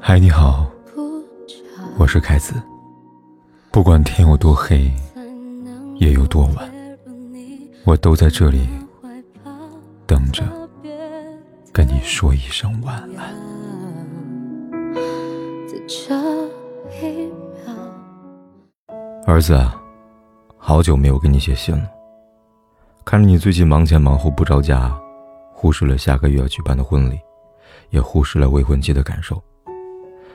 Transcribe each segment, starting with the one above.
嗨，你好，我是凯子。不管天有多黑，夜有多晚，我都在这里等着跟你说一声晚安。儿子啊，好久没有给你写信了。看着你最近忙前忙后不着家，忽视了下个月要举办的婚礼，也忽视了未婚妻的感受。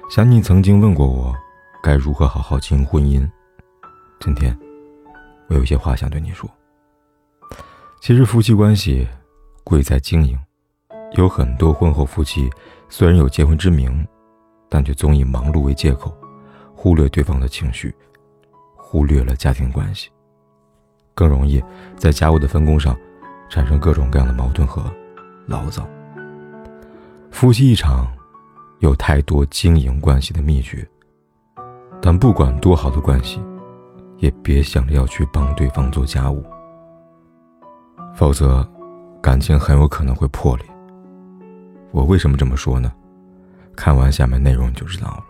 想你曾经问过我，该如何好好经营婚姻。今天，我有些话想对你说。其实夫妻关系贵在经营，有很多婚后夫妻虽然有结婚之名，但却总以忙碌为借口，忽略对方的情绪，忽略了家庭关系，更容易在家务的分工上产生各种各样的矛盾和牢骚。夫妻一场，有太多经营关系的秘诀，但不管多好的关系。也别想着要去帮对方做家务，否则，感情很有可能会破裂。我为什么这么说呢？看完下面内容就知道了。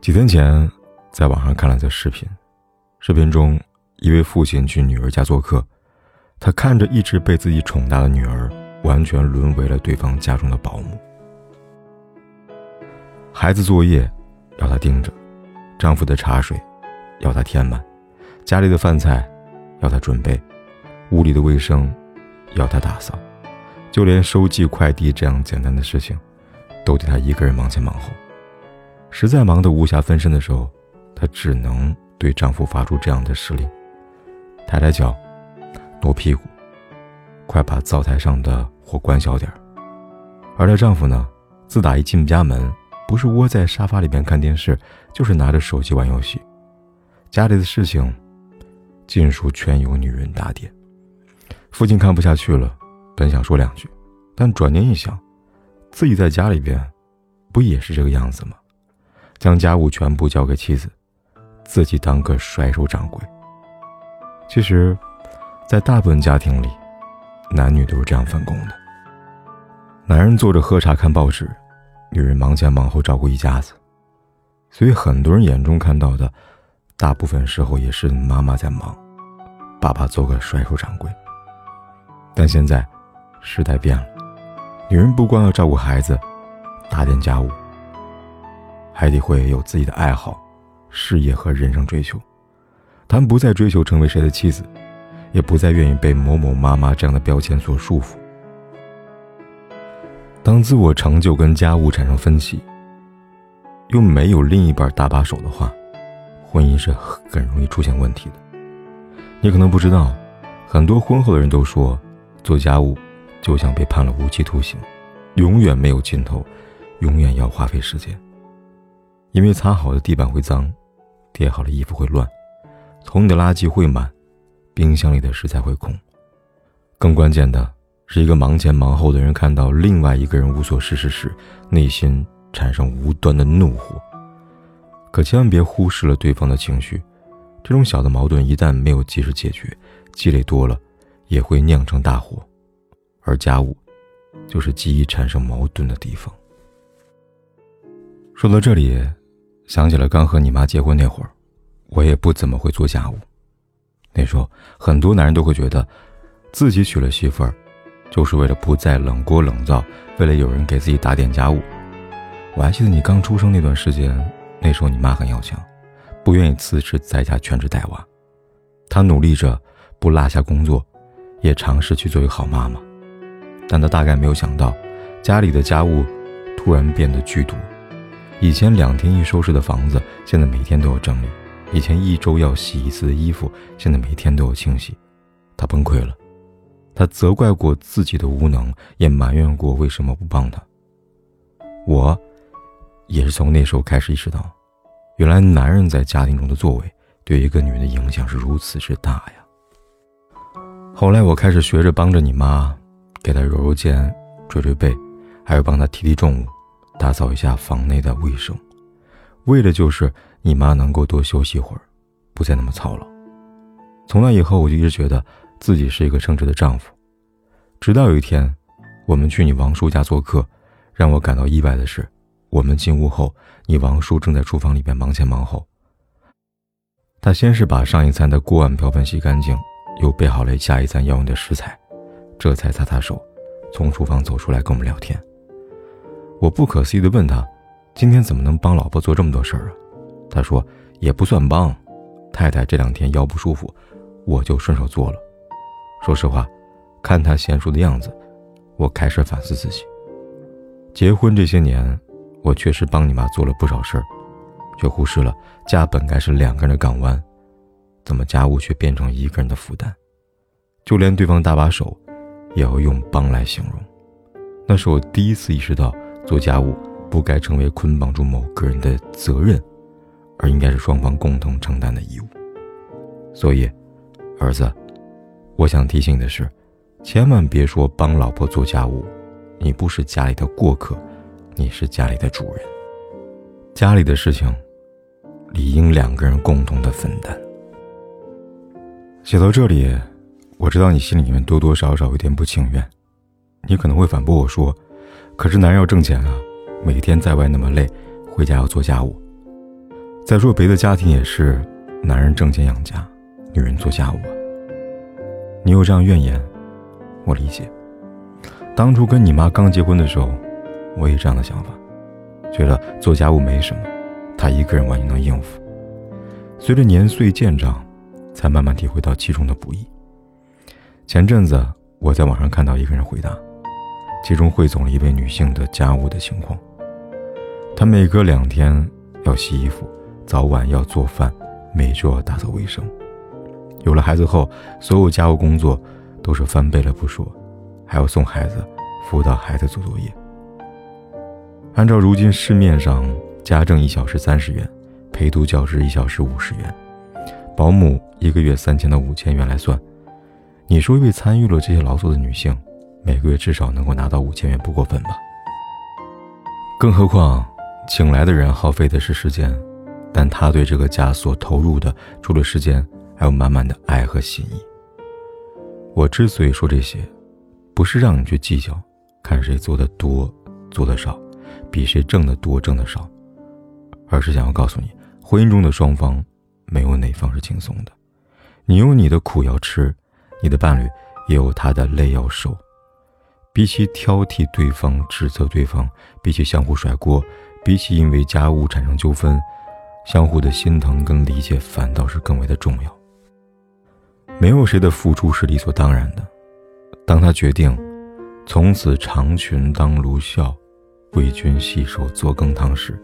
几天前，在网上看了则视频，视频中一位父亲去女儿家做客，他看着一直被自己宠大的女儿，完全沦为了对方家中的保姆。孩子作业要他盯着。丈夫的茶水，要他添满；家里的饭菜，要他准备；屋里的卫生，要他打扫；就连收寄快递这样简单的事情，都得他一个人忙前忙后。实在忙得无暇分身的时候，她只能对丈夫发出这样的指令：抬抬脚，挪屁股，快把灶台上的火关小点儿。而她丈夫呢，自打一进家门。不是窝在沙发里边看电视，就是拿着手机玩游戏。家里的事情，尽数全由女人打点。父亲看不下去了，本想说两句，但转念一想，自己在家里边，不也是这个样子吗？将家务全部交给妻子，自己当个甩手掌柜。其实，在大部分家庭里，男女都是这样分工的。男人坐着喝茶看报纸。女人忙前忙后照顾一家子，所以很多人眼中看到的，大部分时候也是妈妈在忙，爸爸做个甩手掌柜。但现在，时代变了，女人不光要照顾孩子、打点家务，还得会有自己的爱好、事业和人生追求。她们不再追求成为谁的妻子，也不再愿意被某某妈妈这样的标签所束缚。当自我成就跟家务产生分歧，又没有另一半搭把手的话，婚姻是很容易出现问题的。你可能不知道，很多婚后的人都说，做家务就像被判了无期徒刑，永远没有尽头，永远要花费时间。因为擦好的地板会脏，叠好的衣服会乱，桶里的垃圾会满，冰箱里的食材会空。更关键的。是一个忙前忙后的人看到另外一个人无所事事时，内心产生无端的怒火。可千万别忽视了对方的情绪，这种小的矛盾一旦没有及时解决，积累多了，也会酿成大祸。而家务，就是极易产生矛盾的地方。说到这里，想起了刚和你妈结婚那会儿，我也不怎么会做家务。那时候，很多男人都会觉得，自己娶了媳妇儿。就是为了不再冷锅冷灶，为了有人给自己打点家务。我还记得你刚出生那段时间，那时候你妈很要强，不愿意辞职在家全职带娃。她努力着不落下工作，也尝试去做一个好妈妈。但她大概没有想到，家里的家务突然变得巨多。以前两天一收拾的房子，现在每天都要整理；以前一周要洗一次的衣服，现在每天都要清洗。他崩溃了。他责怪过自己的无能，也埋怨过为什么不帮他。我，也是从那时候开始意识到，原来男人在家庭中的作为对一个女人的影响是如此之大呀。后来我开始学着帮着你妈，给她揉揉肩、捶捶背，还有帮她提提重物，打扫一下房内的卫生，为的就是你妈能够多休息一会儿，不再那么操劳。从那以后，我就一直觉得。自己是一个称职的丈夫，直到有一天，我们去你王叔家做客，让我感到意外的是，我们进屋后，你王叔正在厨房里边忙前忙后。他先是把上一餐的锅碗瓢盆洗干净，又备好了下一餐要用的食材，这才擦擦手，从厨房走出来跟我们聊天。我不可思议地问他：“今天怎么能帮老婆做这么多事儿啊？”他说：“也不算帮，太太这两天腰不舒服，我就顺手做了。”说实话，看他娴熟的样子。我开始反思自己。结婚这些年，我确实帮你妈做了不少事儿，却忽视了家本该是两个人的港湾，怎么家务却变成一个人的负担？就连对方搭把手，也要用“帮”来形容。那是我第一次意识到，做家务不该成为捆绑住某个人的责任，而应该是双方共同承担的义务。所以，儿子，我想提醒的是。千万别说帮老婆做家务，你不是家里的过客，你是家里的主人。家里的事情，理应两个人共同的分担。写到这里，我知道你心里面多多少少有点不情愿，你可能会反驳我说：“可是男人要挣钱啊，每天在外那么累，回家要做家务。再说别的家庭也是，男人挣钱养家，女人做家务。你有这样怨言？”我理解，当初跟你妈刚结婚的时候，我也这样的想法，觉得做家务没什么，她一个人完全能应付。随着年岁渐长，才慢慢体会到其中的不易。前阵子我在网上看到一个人回答，其中汇总了一位女性的家务的情况：她每隔两天要洗衣服，早晚要做饭，每周要打扫卫生。有了孩子后，所有家务工作。都是翻倍了不说，还要送孩子、辅导孩子做作业。按照如今市面上家政一小时三十元，陪读教师一小时五十元，保姆一个月三千到五千元来算，你说一位参与了这些劳作的女性，每个月至少能够拿到五千元不过分吧？更何况，请来的人耗费的是时间，但他对这个家所投入的，除了时间，还有满满的爱和心意。我之所以说这些，不是让你去计较，看谁做的多，做的少，比谁挣的多，挣的少，而是想要告诉你，婚姻中的双方，没有哪方是轻松的，你有你的苦要吃，你的伴侣也有他的累要受。比起挑剔对方、指责对方，比起相互甩锅，比起因为家务产生纠纷，相互的心疼跟理解，反倒是更为的重要。没有谁的付出是理所当然的。当他决定从此长裙当卢孝，为君洗手做羹汤时，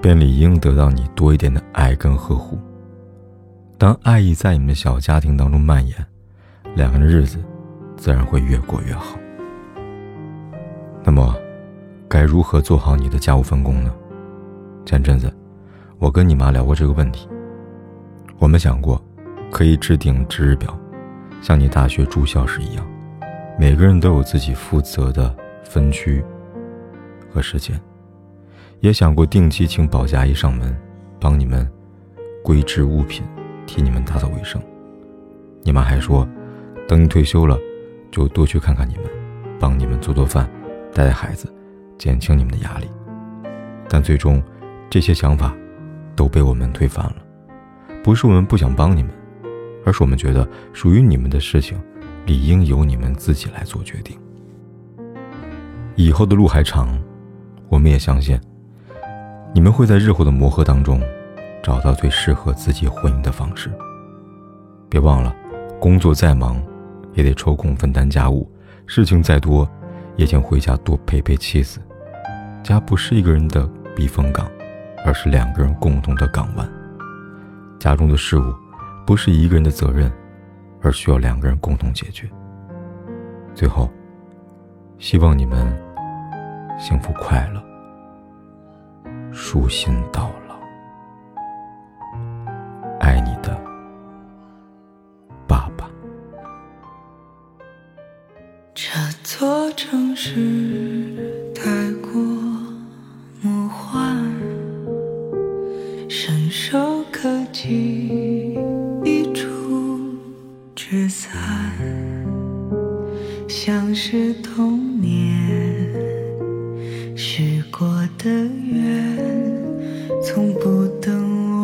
便理应得到你多一点的爱跟呵护。当爱意在你们的小家庭当中蔓延，两个人的日子自然会越过越好。那么，该如何做好你的家务分工呢？前阵子，我跟你妈聊过这个问题，我们想过。可以制定值日表，像你大学住校时一样，每个人都有自己负责的分区和时间。也想过定期请保洁阿姨上门，帮你们归置物品，替你们打扫卫生。你妈还说，等你退休了，就多去看看你们，帮你们做做饭，带带孩子，减轻你们的压力。但最终，这些想法都被我们推翻了。不是我们不想帮你们。而是我们觉得属于你们的事情，理应由你们自己来做决定。以后的路还长，我们也相信，你们会在日后的磨合当中，找到最适合自己婚姻的方式。别忘了，工作再忙，也得抽空分担家务；事情再多，也请回家多陪陪妻子。家不是一个人的避风港，而是两个人共同的港湾。家中的事物。不是一个人的责任，而需要两个人共同解决。最后，希望你们幸福快乐，舒心到老。爱你的爸爸。这座城市童年许过的愿，从不等我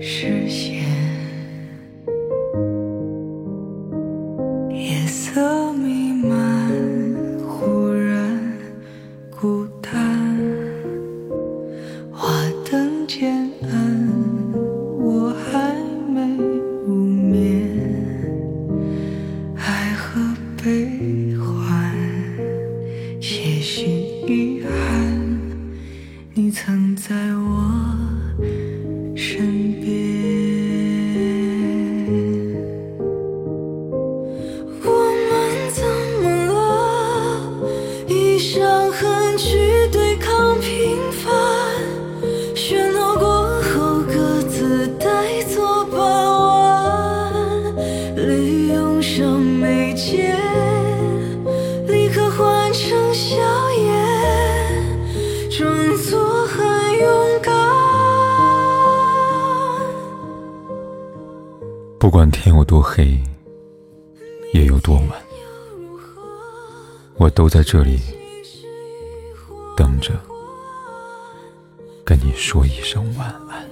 实现。夜色弥漫，忽然孤单。花灯渐。装作很勇敢。不管天有多黑，夜有多晚，我都在这里等着，跟你说一声晚安。